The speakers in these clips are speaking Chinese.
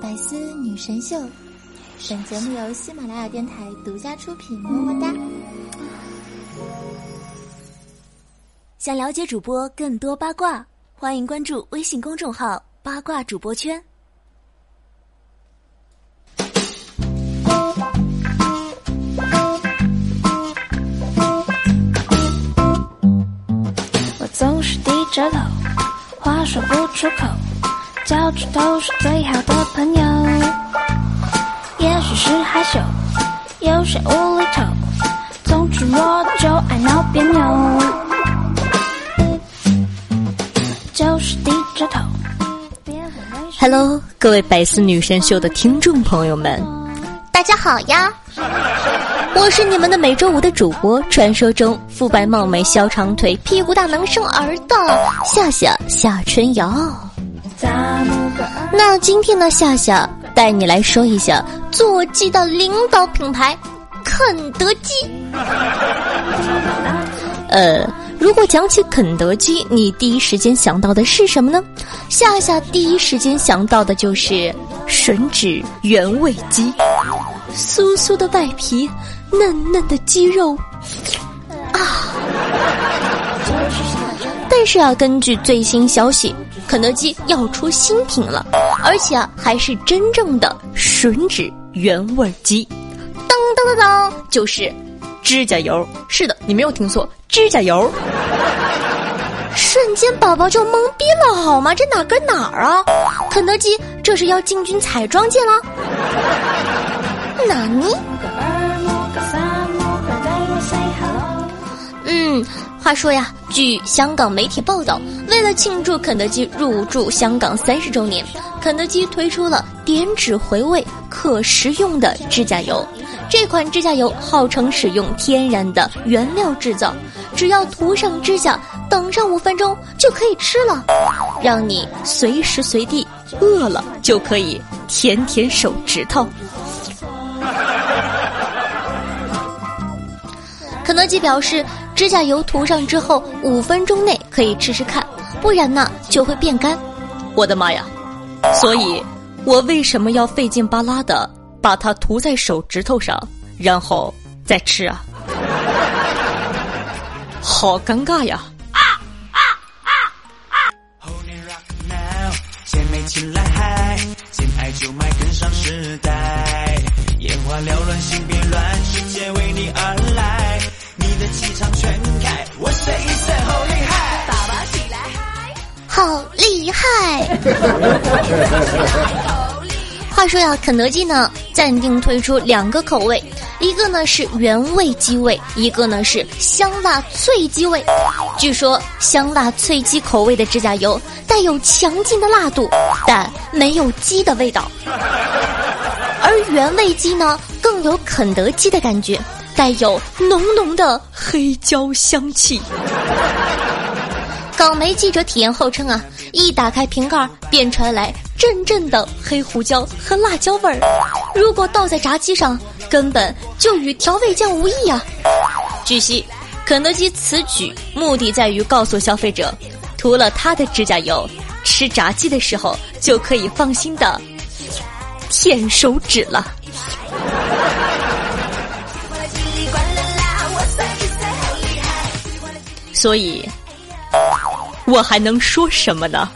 百思女神秀，本节目由喜马拉雅电台独家出品，么么哒。想了解主播更多八卦，欢迎关注微信公众号“八卦主播圈”。我总是低着头，话说不出口，脚趾头是最好的朋友。也许是害羞，有些无厘头，总之我就爱闹别扭。就是低着头。Hello，各位百思女神秀的听众朋友们，大家好呀，我是你们的每周五的主播，传说中肤白貌美、小长腿、屁股大能生儿的夏夏夏春瑶。那今天呢，夏夏带你来说一下座机的领导品牌肯德基。呃，如果讲起肯德基，你第一时间想到的是什么呢？夏夏第一时间想到的就是吮指原味鸡，酥酥的外皮，嫩嫩的鸡肉，啊！但是啊，根据最新消息，肯德基要出新品了，而且啊，还是真正的吮指原味鸡。当当当当，就是指甲油。是的，你没有听错，指甲油。瞬间宝宝就懵逼了，好吗？这哪跟哪儿啊？肯德基这是要进军彩妆界了？哪尼？嗯，话说呀，据香港媒体报道，为了庆祝肯德基入驻香港三十周年，肯德基推出了点指回味、可食用的指甲油。这款指甲油号称使用天然的原料制造，只要涂上指甲，等上五分钟就可以吃了，让你随时随地饿了就可以舔舔手指头。肯德基表示，指甲油涂上之后五分钟内可以吃吃看，不然呢就会变干。我的妈呀！所以，我为什么要费劲巴拉的把它涂在手指头上，然后再吃啊？好尴尬呀 it rock now，姐妹起来嗨，见爱就买跟上时代，眼花缭乱，心别乱，世界为你而来，你的气场全开，我 say 一声好厉害，爸爸起来嗨。好厉害！话说呀，肯德基呢暂定推出两个口味，一个呢是原味鸡味，一个呢是香辣脆鸡味。据说香辣脆鸡口味的指甲油带有强劲的辣度，但没有鸡的味道；而原味鸡呢更有肯德基的感觉，带有浓浓的黑椒香气。港媒记者体验后称啊，一打开瓶盖便传来阵阵的黑胡椒和辣椒味儿。如果倒在炸鸡上，根本就与调味酱无异啊！据悉，肯德基此举目的在于告诉消费者，涂了它的指甲油，吃炸鸡的时候就可以放心的舔手指了。所以。我还能说什么呢？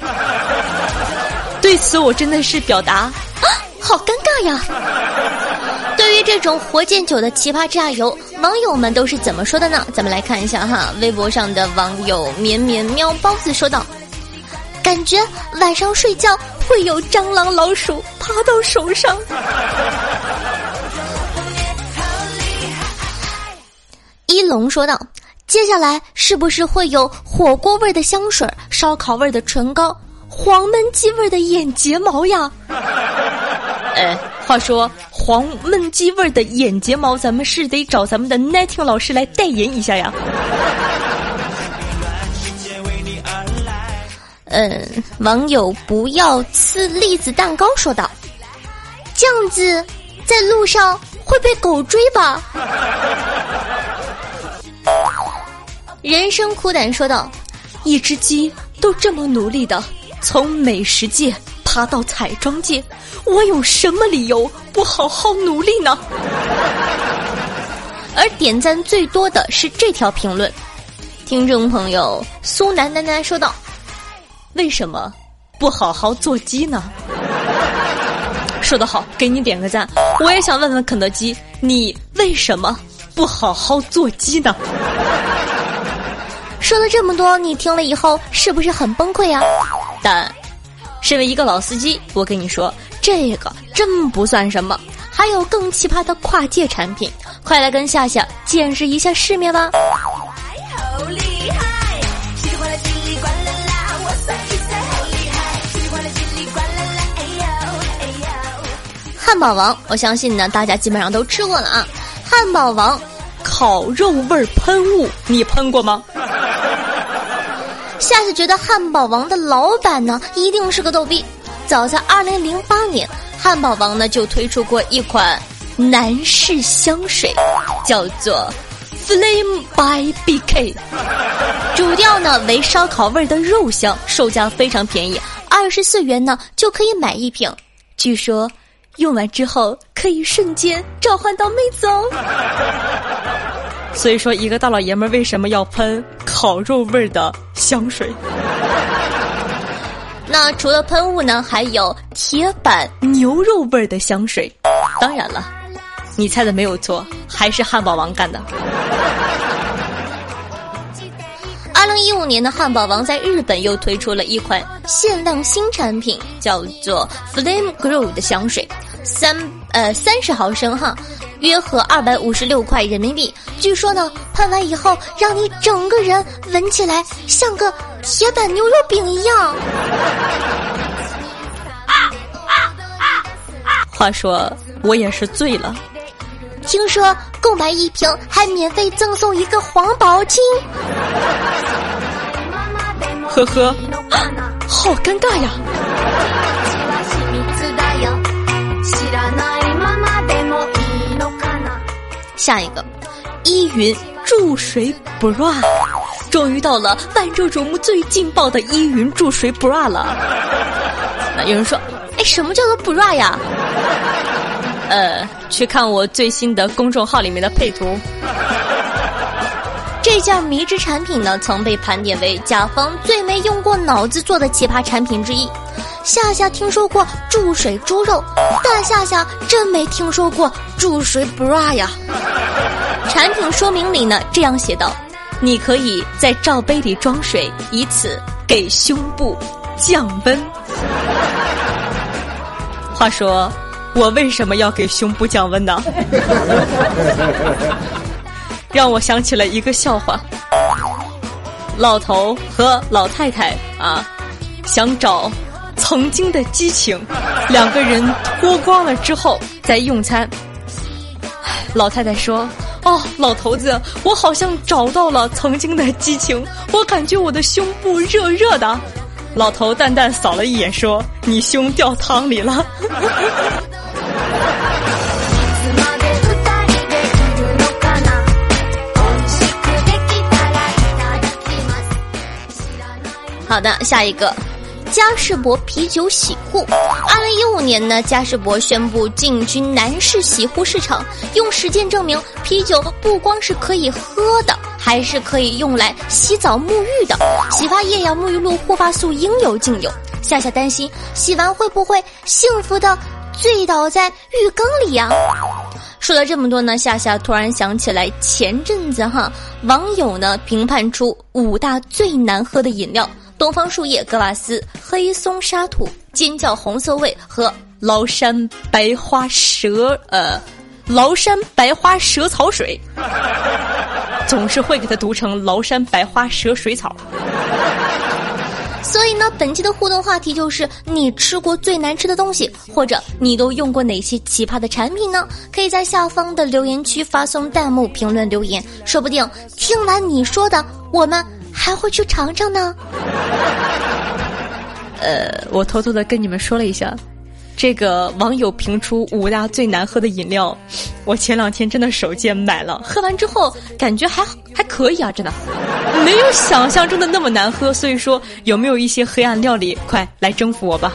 对此，我真的是表达啊，好尴尬呀！对于这种活见酒的奇葩指甲油，网友们都是怎么说的呢？咱们来看一下哈，微博上的网友绵绵喵包子说道：“感觉晚上睡觉会有蟑螂、老鼠爬到手上。”一龙说道。接下来是不是会有火锅味的香水、烧烤味的唇膏、黄焖鸡味的眼睫毛呀？哎，话说黄焖鸡味的眼睫毛，咱们是得找咱们的 Nighting 老师来代言一下呀。嗯，网友不要吃栗子蛋糕说道：“这样子在路上会被狗追吧？” 人生苦胆说道：“一只鸡都这么努力的从美食界爬到彩妆界，我有什么理由不好好努力呢？而点赞最多的是这条评论，听众朋友苏楠楠楠说道：“为什么不好好做鸡呢？”说得好，给你点个赞。我也想问问肯德基，你为什么不好好做鸡呢？说了这么多，你听了以后是不是很崩溃啊？但，身为一个老司机，我跟你说，这个真不算什么。还有更奇葩的跨界产品，快来跟夏夏见识一下世面吧！汉堡王，我相信呢，大家基本上都吃过了啊。汉堡王烤肉味喷雾，你喷过吗？下次觉得汉堡王的老板呢，一定是个逗逼。早在二零零八年，汉堡王呢就推出过一款男士香水，叫做 Flame by BK，主调呢为烧烤味的肉香，售价非常便宜，二十四元呢就可以买一瓶。据说。用完之后可以瞬间召唤到妹子哦。所以说，一个大老爷们儿为什么要喷烤肉味儿的香水？那除了喷雾呢，还有铁板牛肉味儿的香水。当然了，你猜的没有错，还是汉堡王干的。二零一五年的汉堡王在日本又推出了一款限量新产品，叫做 Flame Grow 的香水，三呃三十毫升哈，约合二百五十六块人民币。据说呢，喷完以后让你整个人闻起来像个铁板牛肉饼一样。话说我也是醉了。听说购买一瓶还免费赠送一个黄宝金，呵呵，好尴尬呀！下一个，依云注水 bra，终于到了万众瞩目最劲爆的依云注水 bra 了。那有人说，哎，什么叫做 bra 呀？呃，去看我最新的公众号里面的配图。这件迷之产品呢，曾被盘点为甲方最没用过脑子做的奇葩产品之一。夏夏听说过注水猪肉，但夏夏真没听说过注水 bra 呀。产品说明里呢这样写道：你可以在罩杯里装水，以此给胸部降温。话说。我为什么要给胸部降温呢？让我想起了一个笑话：老头和老太太啊，想找曾经的激情，两个人脱光了之后在用餐。老太太说：“哦，老头子，我好像找到了曾经的激情，我感觉我的胸部热热的。”老头淡淡扫了一眼说：“你胸掉汤里了。”好的，下一个，嘉士伯啤酒洗护。二零一五年呢，嘉士伯宣布进军男士洗护市场，用实践证明啤酒不光是可以喝的，还是可以用来洗澡沐浴的。洗发液呀、沐浴露、护发素应有尽有。夏夏担心洗完会不会幸福的醉倒在浴缸里呀？说了这么多呢，夏夏突然想起来前阵子哈，网友呢评判出五大最难喝的饮料。东方树叶、格瓦斯、黑松沙土、尖叫红色味和崂山白花蛇呃，崂山白花蛇草水，总是会给它读成崂山白花蛇水草。所以呢，本期的互动话题就是你吃过最难吃的东西，或者你都用过哪些奇葩的产品呢？可以在下方的留言区发送弹幕评论留言，说不定听完你说的，我们。还会去尝尝呢。呃，我偷偷的跟你们说了一下，这个网友评出五大最难喝的饮料，我前两天真的手贱买了，喝完之后感觉还还可以啊，真的没有想象中的那么难喝。所以说，有没有一些黑暗料理，快来征服我吧！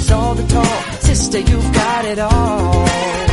Is all the talk. Sister, you've got it all.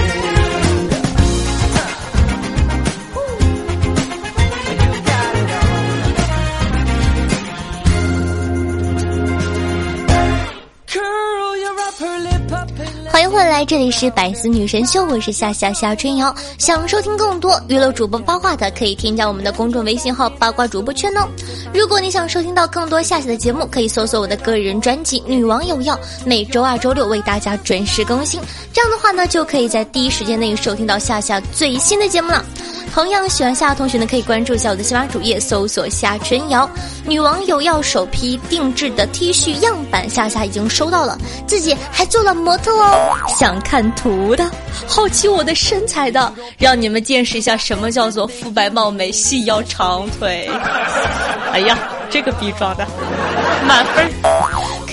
回来，这里是百思女神秀，我是夏夏夏春瑶。想收听更多娱乐主播八卦的，可以添加我们的公众微信号“八卦主播圈”哦。如果你想收听到更多夏夏的节目，可以搜索我的个人专辑《女王有药》，每周二、周六为大家准时更新。这样的话呢，就可以在第一时间内收听到夏夏最新的节目了。同样喜欢夏夏同学呢，可以关注一下我的喜马主页，搜索夏春瑶。女网友要首批定制的 T 恤样板，夏夏已经收到了，自己还做了模特哦。想看图的，好奇我的身材的，让你们见识一下什么叫做肤白貌美、细腰长腿。哎呀，这个逼装的满分。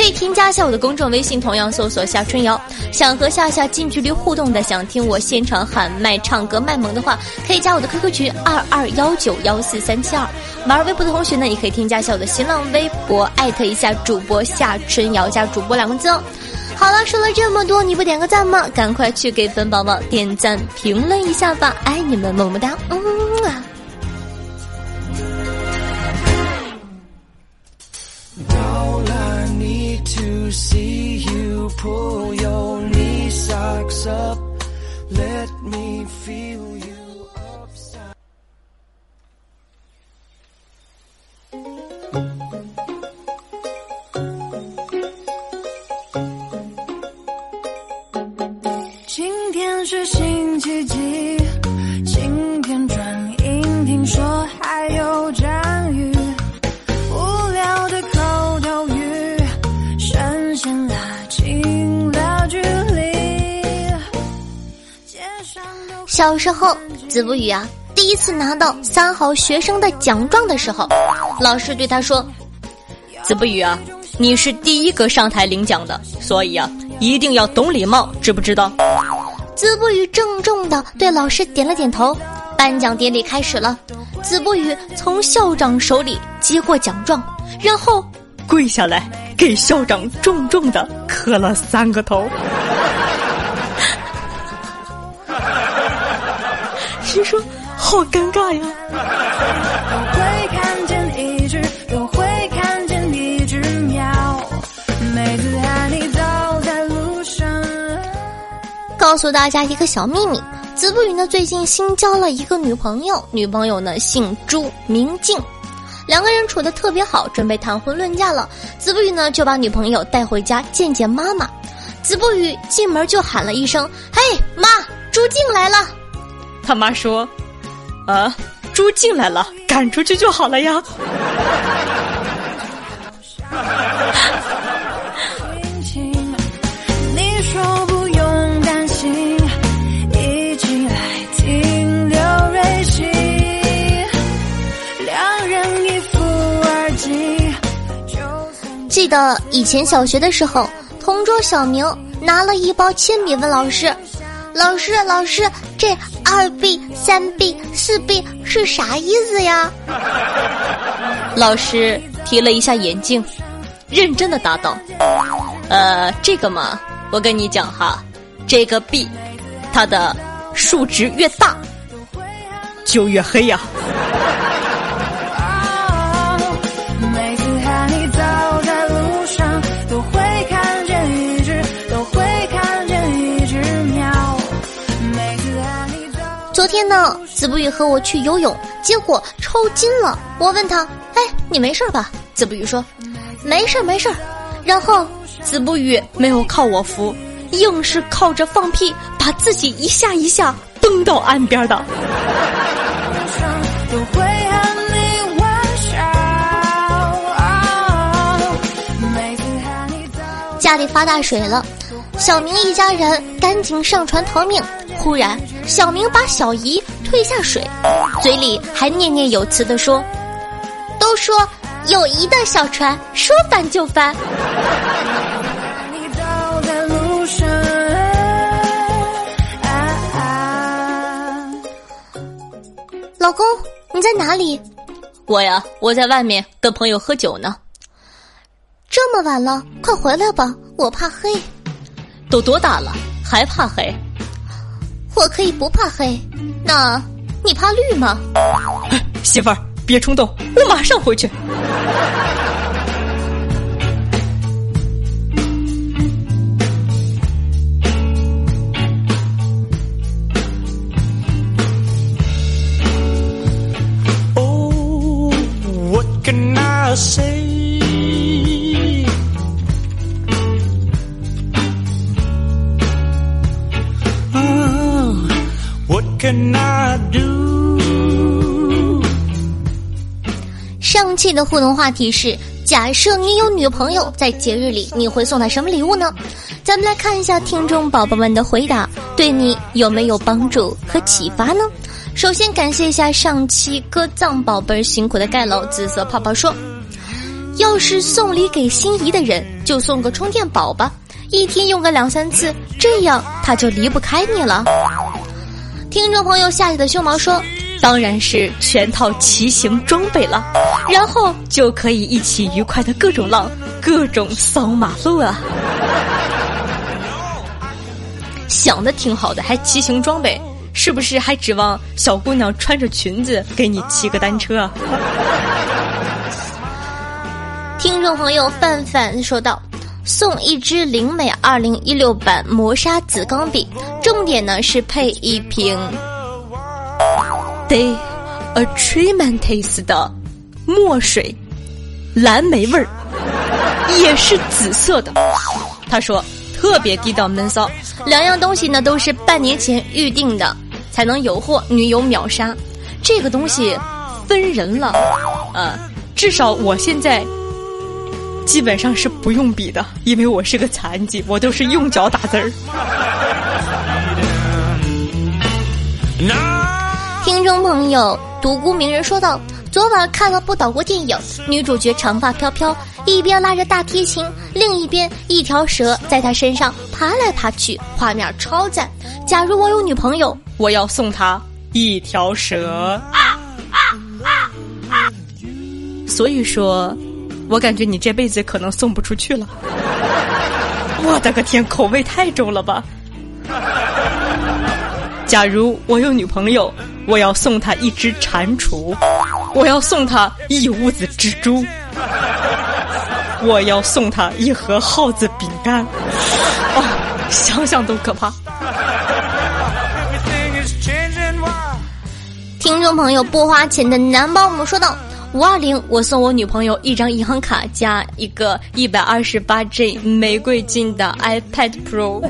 可以添加一下我的公众微信，同样搜索夏春瑶。想和夏夏近距离互动的，想听我现场喊麦、唱歌卖萌的话，可以加我的 QQ 群二二幺九幺四三七二。玩微博的同学呢，也可以添加一下我的新浪微博，艾特一下主播夏春瑶加主播两个字哦。好了，说了这么多，你不点个赞吗？赶快去给本宝宝点赞、评论一下吧，爱你们，么么哒，嗯啊。See you pull your knee socks up. Let me feel you upside. 今小时候，子不语啊，第一次拿到三好学生的奖状的时候，老师对他说子不语啊，你是第一个上台领奖的，所以啊，一定要懂礼貌，知不知道？：“子不语郑重的对老师点了点头。”颁奖典礼开始了，子不语从校长手里接过奖状，然后跪下来给校长重重的磕了三个头。就说好尴尬呀！告诉大家一个小秘密，子不语呢最近新交了一个女朋友，女朋友呢姓朱，名静，两个人处的特别好，准备谈婚论嫁了。子不语呢就把女朋友带回家见见妈妈。子不语进门就喊了一声：“嘿，妈，朱静来了。”他妈说：“啊，猪进来了，赶出去就好了呀。心情，你说不用担心，一起来听刘瑞熙，两人一副耳机，就算记得以前小学的时候，同桌小明拿了一包铅笔问老师：“老师，老师，这二 B、三 B、四 B 是啥意思呀？” 老师提了一下眼镜，认真的答道：“呃，这个嘛，我跟你讲哈，这个 B，它的数值越大，就越黑呀、子不语和我去游泳，结果抽筋了。我问他：“哎，你没事吧？”子不语说：“没事儿，没事儿。”然后子不语没有靠我扶，硬是靠着放屁，把自己一下一下蹬到岸边的。家里发大水了，小明一家人赶紧上船逃命。忽然，小明把小姨推下水，嘴里还念念有词地说：“都说友谊的小船说翻就翻。”老公，你在哪里？我呀，我在外面跟朋友喝酒呢。这么晚了，快回来吧，我怕黑。都多大了，还怕黑？我可以不怕黑，那你怕绿吗？媳妇儿，别冲动，我马上回去。Oh, what can I say? 上期的互动话题是：假设你有女朋友，在节日里你会送她什么礼物呢？咱们来看一下听众宝宝们的回答，对你有没有帮助和启发呢？首先感谢一下上期歌藏宝贝儿辛苦的盖楼紫色泡泡说，要是送礼给心仪的人，就送个充电宝吧，一天用个两三次，这样他就离不开你了。听众朋友夏夏的胸毛说，当然是全套骑行装备了，然后就可以一起愉快的各种浪，各种扫马路啊！想的挺好的，还骑行装备，是不是还指望小姑娘穿着裙子给你骑个单车啊？听众朋友范范说道：“送一支灵美二零一六版磨砂紫钢笔，重点呢是配一瓶对，a tremendous 的墨水，蓝莓味儿，也是紫色的。他说特别地道闷骚，两样东西呢都是半年前预定的，才能有货，女友秒杀。这个东西分人了，呃，至少我现在基本上是不用笔的，因为我是个残疾，我都是用脚打字儿。听众朋友独孤鸣人说道：“昨晚看了部岛国电影，女主角长发飘飘，一边拉着大提琴，另一边一条蛇在她身上爬来爬去，画面超赞。假如我有女朋友，我要送她一条蛇。啊”啊啊所以说，我感觉你这辈子可能送不出去了。我的个天，口味太重了吧！假如我有女朋友，我要送她一只蟾蜍，我要送她一屋子蜘蛛，我要送她一盒耗子饼干。哦，想想都可怕。听众朋友不花钱的男保姆说道：“五二零，我送我女朋友一张银行卡加一个一百二十八 G 玫瑰金的 iPad Pro。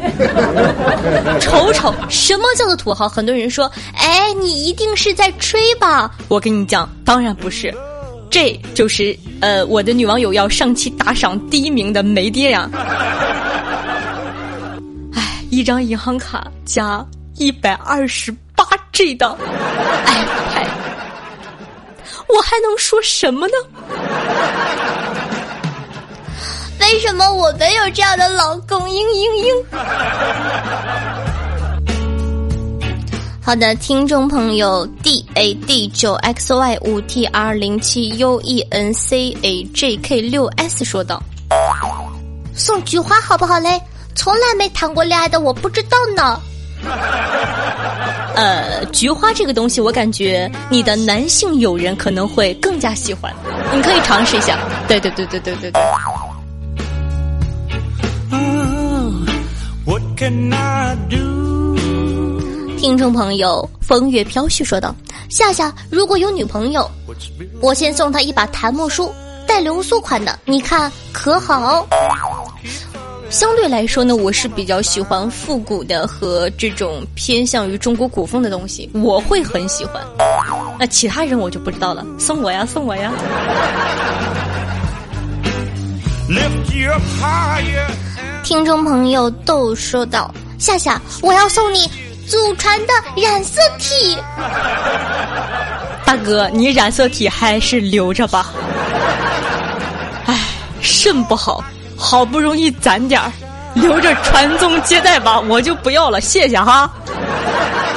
瞅瞅，什么叫做土豪？很多人说，哎，你一定是在吹吧？我跟你讲，当然不是，这就是呃，我的女网友要上期打赏第一名的没爹呀。哎，一张银行卡加一百二十八 G 的哎。我还能说什么呢？为什么我没有这样的老公？嘤嘤嘤。好的，听众朋友 D A D 九 X Y 五 T R 零七 U E N C A J K 六 S 说道：“送菊花好不好嘞？从来没谈过恋爱的我不知道呢。”呃，菊花这个东西，我感觉你的男性友人可能会更加喜欢，你可以尝试一下。对对对对对对对。听众朋友风月飘絮说道：“夏夏如果有女朋友，我先送她一把檀木梳，带流苏款的，你看可好？”相对来说呢，我是比较喜欢复古的和这种偏向于中国古风的东西，我会很喜欢。那其他人我就不知道了，送我呀，送我呀。听众朋友都说道：“夏夏，我要送你祖传的染色体。”大哥，你染色体还是留着吧。唉，肾不好，好不容易攒点儿，留着传宗接代吧，我就不要了，谢谢哈。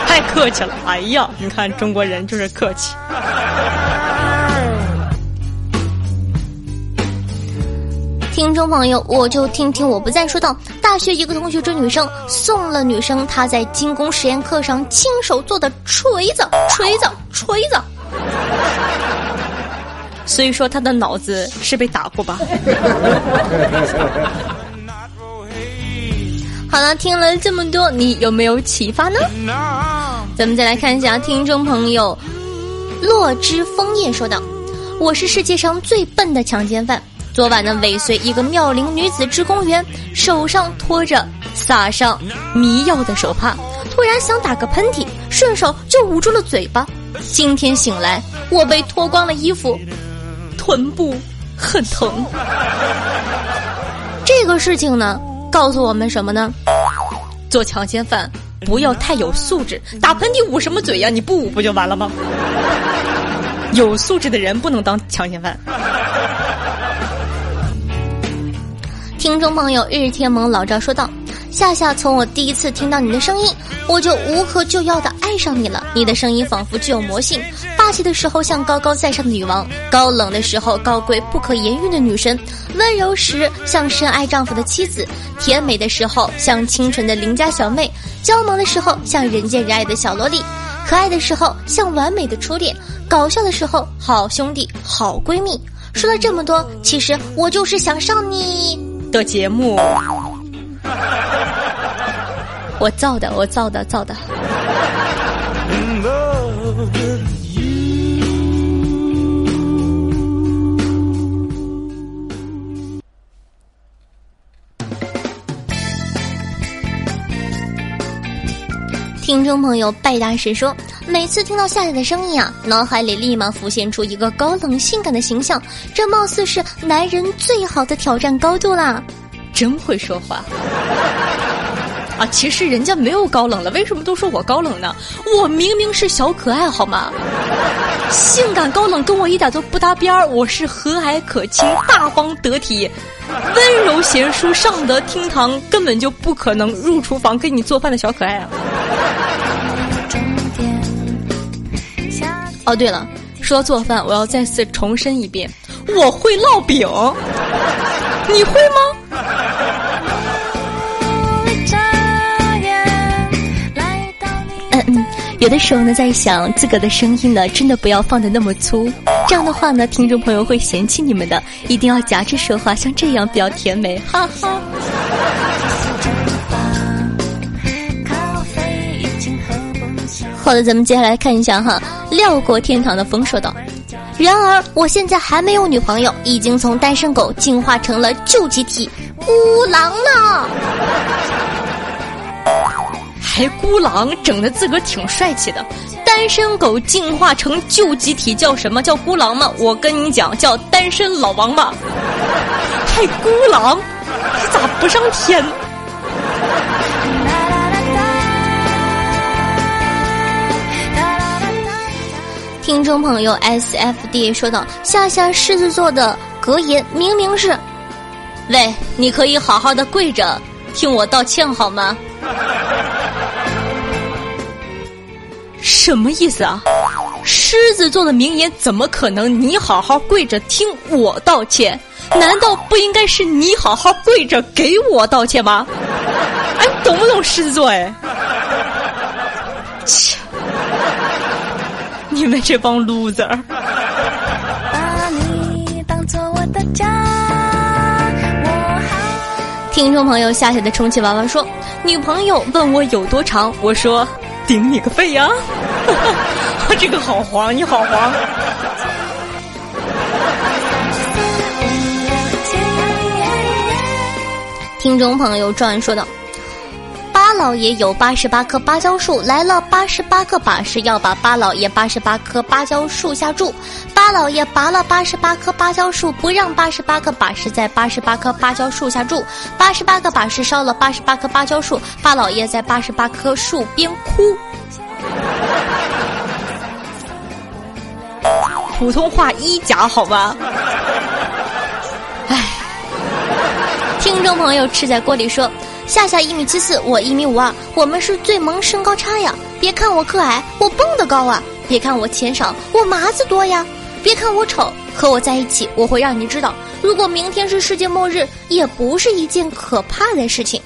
太客气了，哎呀，你看中国人就是客气。听众朋友，我就听听我不再说道。大学一个同学追女生，送了女生她在精工实验课上亲手做的锤子，锤子，锤子。所以说他的脑子是被打过吧？好了，听了这么多，你有没有启发呢？咱们再来看一下听众朋友落枝枫叶说道：“我是世界上最笨的强奸犯。”昨晚呢，尾随一个妙龄女子至公园，手上托着撒上迷药的手帕，突然想打个喷嚏，顺手就捂住了嘴巴。今天醒来，我被脱光了衣服，臀部很疼。这个事情呢，告诉我们什么呢？做强奸犯不要太有素质，打喷嚏捂什么嘴呀？你不捂不就完了吗？有素质的人不能当强奸犯。听众朋友，日天盟老赵说道：“夏夏，从我第一次听到你的声音，我就无可救药的爱上你了。你的声音仿佛具有魔性，霸气的时候像高高在上的女王，高冷的时候高贵不可言喻的女神，温柔时像深爱丈夫的妻子，甜美的时候像清纯的邻家小妹，娇萌的时候像人见人爱的小萝莉，可爱的时候像完美的初恋，搞笑的时候好兄弟好闺蜜。说了这么多，其实我就是想上你。”的节目，我造的，我造的，造的。听众朋友拜大师说，每次听到夏夏的声音啊，脑海里立马浮现出一个高冷性感的形象，这貌似是男人最好的挑战高度啦！真会说话啊！其实人家没有高冷了，为什么都说我高冷呢？我明明是小可爱，好吗？性感高冷跟我一点都不搭边儿，我是和蔼可亲、大方得体。温柔贤淑，上得厅堂，根本就不可能入厨房给你做饭的小可爱啊！哦，对了，说到做饭，我要再次重申一遍，我会烙饼，你会吗？有的时候呢，在想自个的声音呢，真的不要放的那么粗，这样的话呢，听众朋友会嫌弃你们的。一定要夹着说话，像这样比较甜美，哈哈。好的，咱们接下来看一下哈，廖国天堂的风说道：“然而我现在还没有女朋友，已经从单身狗进化成了救急体孤狼了。”还孤狼，整的自个儿挺帅气的。单身狗进化成旧集体叫什么叫孤狼吗？我跟你讲，叫单身老王八。还孤狼，你咋不上天？听众朋友 S F D 说道：“夏夏狮子座的格言明明是，喂，你可以好好的跪着听我道歉好吗？”什么意思啊？狮子座的名言怎么可能？你好好跪着听我道歉，难道不应该是你好好跪着给我道歉吗？哎，懂不懂狮子座？哎，切！你们这帮 loser。听众朋友，夏夏的充气娃娃说，女朋友问我有多长，我说。顶你个肺呀！这个好黄，你好黄。听众朋友转说道：“老爷有八十八棵芭蕉树，来了八十八个把式，要把八老爷八十八棵芭蕉树下住。八老爷拔了八十八棵芭蕉树，不让八十八个把式在八十八棵芭蕉树下住。八十八个把式烧了八十八棵芭蕉树，八老爷在八十八棵树边哭。普通话一甲好吧？唉，听众朋友吃在锅里说，夏夏一米七四，我一米五二，我们是最萌身高差呀！别看我个矮，我蹦得高啊！别看我钱少，我麻子多呀！别看我丑，和我在一起，我会让你知道，如果明天是世界末日，也不是一件可怕的事情。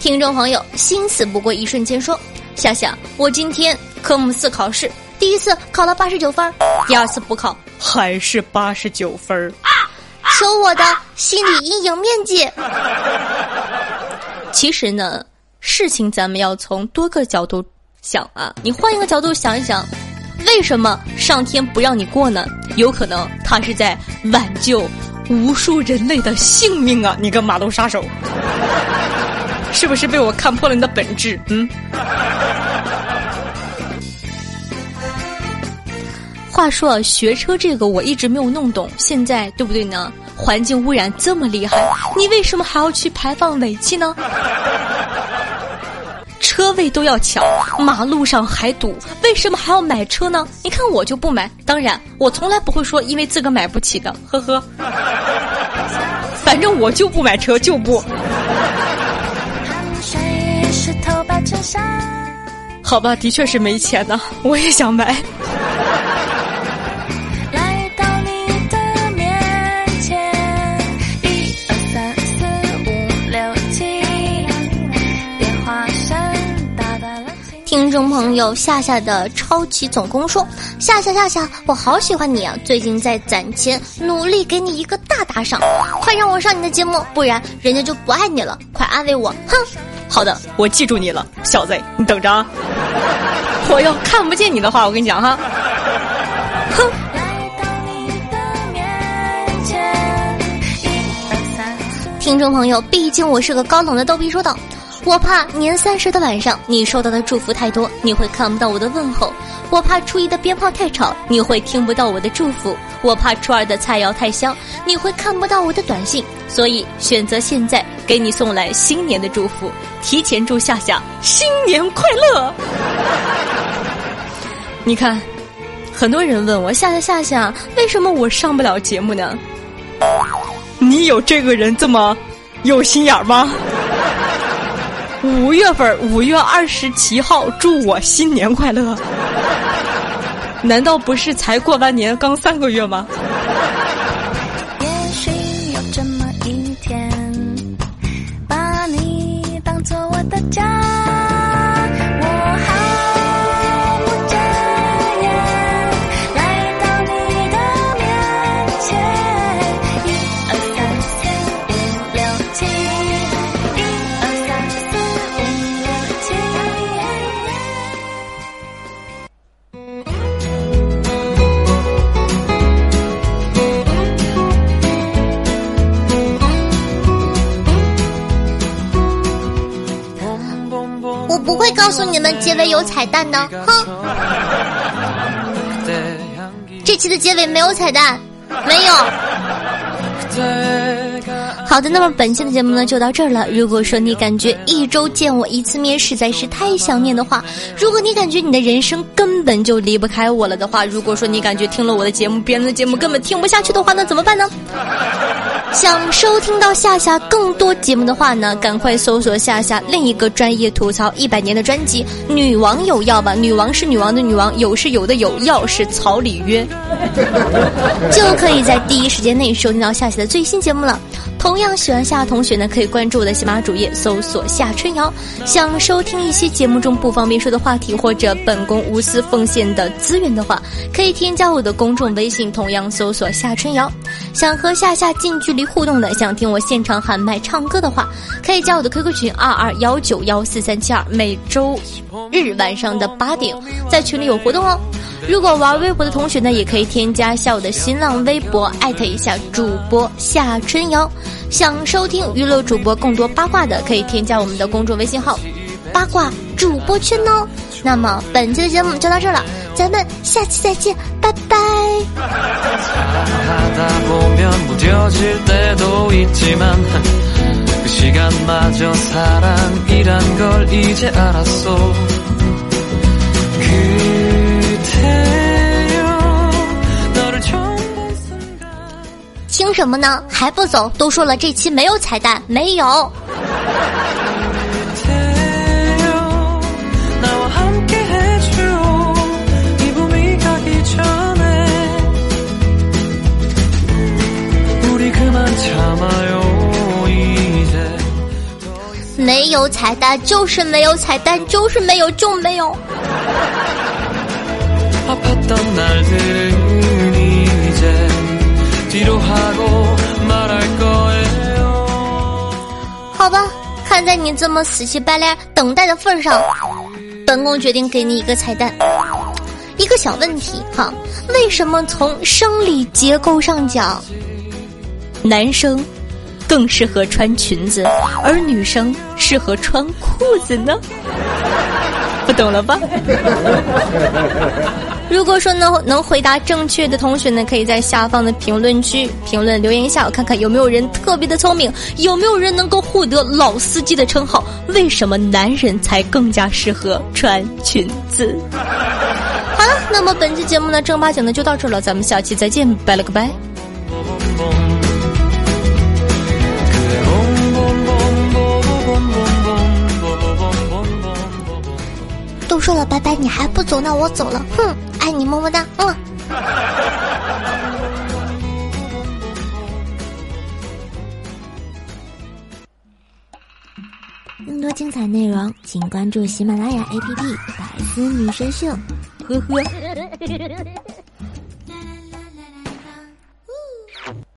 听众朋友，心死不过一瞬间说，夏夏，我今天科目四考试。第一次考了八十九分，第二次补考还是八十九分求我的心理阴影面积。其实呢，事情咱们要从多个角度想啊。你换一个角度想一想，为什么上天不让你过呢？有可能他是在挽救无数人类的性命啊！你个马路杀手，是不是被我看破了你的本质？嗯。话说，学车这个我一直没有弄懂，现在对不对呢？环境污染这么厉害，你为什么还要去排放尾气呢？车位都要抢，马路上还堵，为什么还要买车呢？你看我就不买，当然我从来不会说因为自个买不起的，呵呵。反正我就不买车，就不。好吧，的确是没钱呢，我也想买。朋友夏夏的超级总攻说：夏夏夏夏，我好喜欢你啊！最近在攒钱，努力给你一个大打赏，快让我上你的节目，不然人家就不爱你了！快安慰我，哼！好的，我记住你了，小子，你等着啊！我要看不见你的话，我跟你讲哈，哼！听众朋友，毕竟我是个高冷的逗逼，说道。我怕年三十的晚上你收到的祝福太多，你会看不到我的问候；我怕初一的鞭炮太吵，你会听不到我的祝福；我怕初二的菜肴太香，你会看不到我的短信。所以选择现在给你送来新年的祝福，提前祝夏夏新年快乐。你看，很多人问我夏夏夏夏，为什么我上不了节目呢？你有这个人这么有心眼吗？五月份，五月二十七号，祝我新年快乐。难道不是才过完年，刚三个月吗？有彩蛋呢！哼，这期的结尾没有彩蛋，没有。好的，那么本期的节目呢就到这儿了。如果说你感觉一周见我一次面实在是太想念的话，如果你感觉你的人生根本就离不开我了的话，如果说你感觉听了我的节目，别人的节目根本听不下去的话，那怎么办呢？想收听到夏夏更多节目的话呢，赶快搜索夏夏另一个专业吐槽一百年的专辑《女王有药》吧。女王是女王的女王，有是有的有，药是草里约，就可以在第一时间内收听到夏夏的最新节目了。同样喜欢夏同学呢，可以关注我的喜马主页，搜索夏春瑶。想收听一些节目中不方便说的话题，或者本宫无私奉献的资源的话，可以添加我的公众微信，同样搜索夏春瑶。想和夏夏近距离互动的，想听我现场喊麦唱歌的话，可以加我的 QQ 群二二幺九幺四三七二，每周日晚上的八点，在群里有活动哦。如果玩微博的同学呢，也可以添加下我的新浪微博，艾特一下主播夏春瑶。想收听娱乐主播更多八卦的，可以添加我们的公众微信号八卦主播圈哦，那么本期的节目就到这了，咱们下期再见，拜拜。听什么呢？还不走？都说了这期没有彩蛋，没有。没有彩蛋，就是没有彩蛋，就是没有，就没有。好吧，看在你这么死乞白赖等待的份上，本宫决定给你一个彩蛋。一个小问题哈，为什么从生理结构上讲？男生更适合穿裙子，而女生适合穿裤子呢？不懂了吧？如果说能能回答正确的同学呢，可以在下方的评论区评论留言一下，我看看有没有人特别的聪明，有没有人能够获得老司机的称号？为什么男人才更加适合穿裙子？好了，那么本期节目呢，正八经的就到这了，咱们下期再见，拜了个拜。说了拜拜，你还不走，那我走了。哼，爱你么么哒，嗯。更多精彩内容，请关注喜马拉雅 APP《百思女神秀》。呵呵。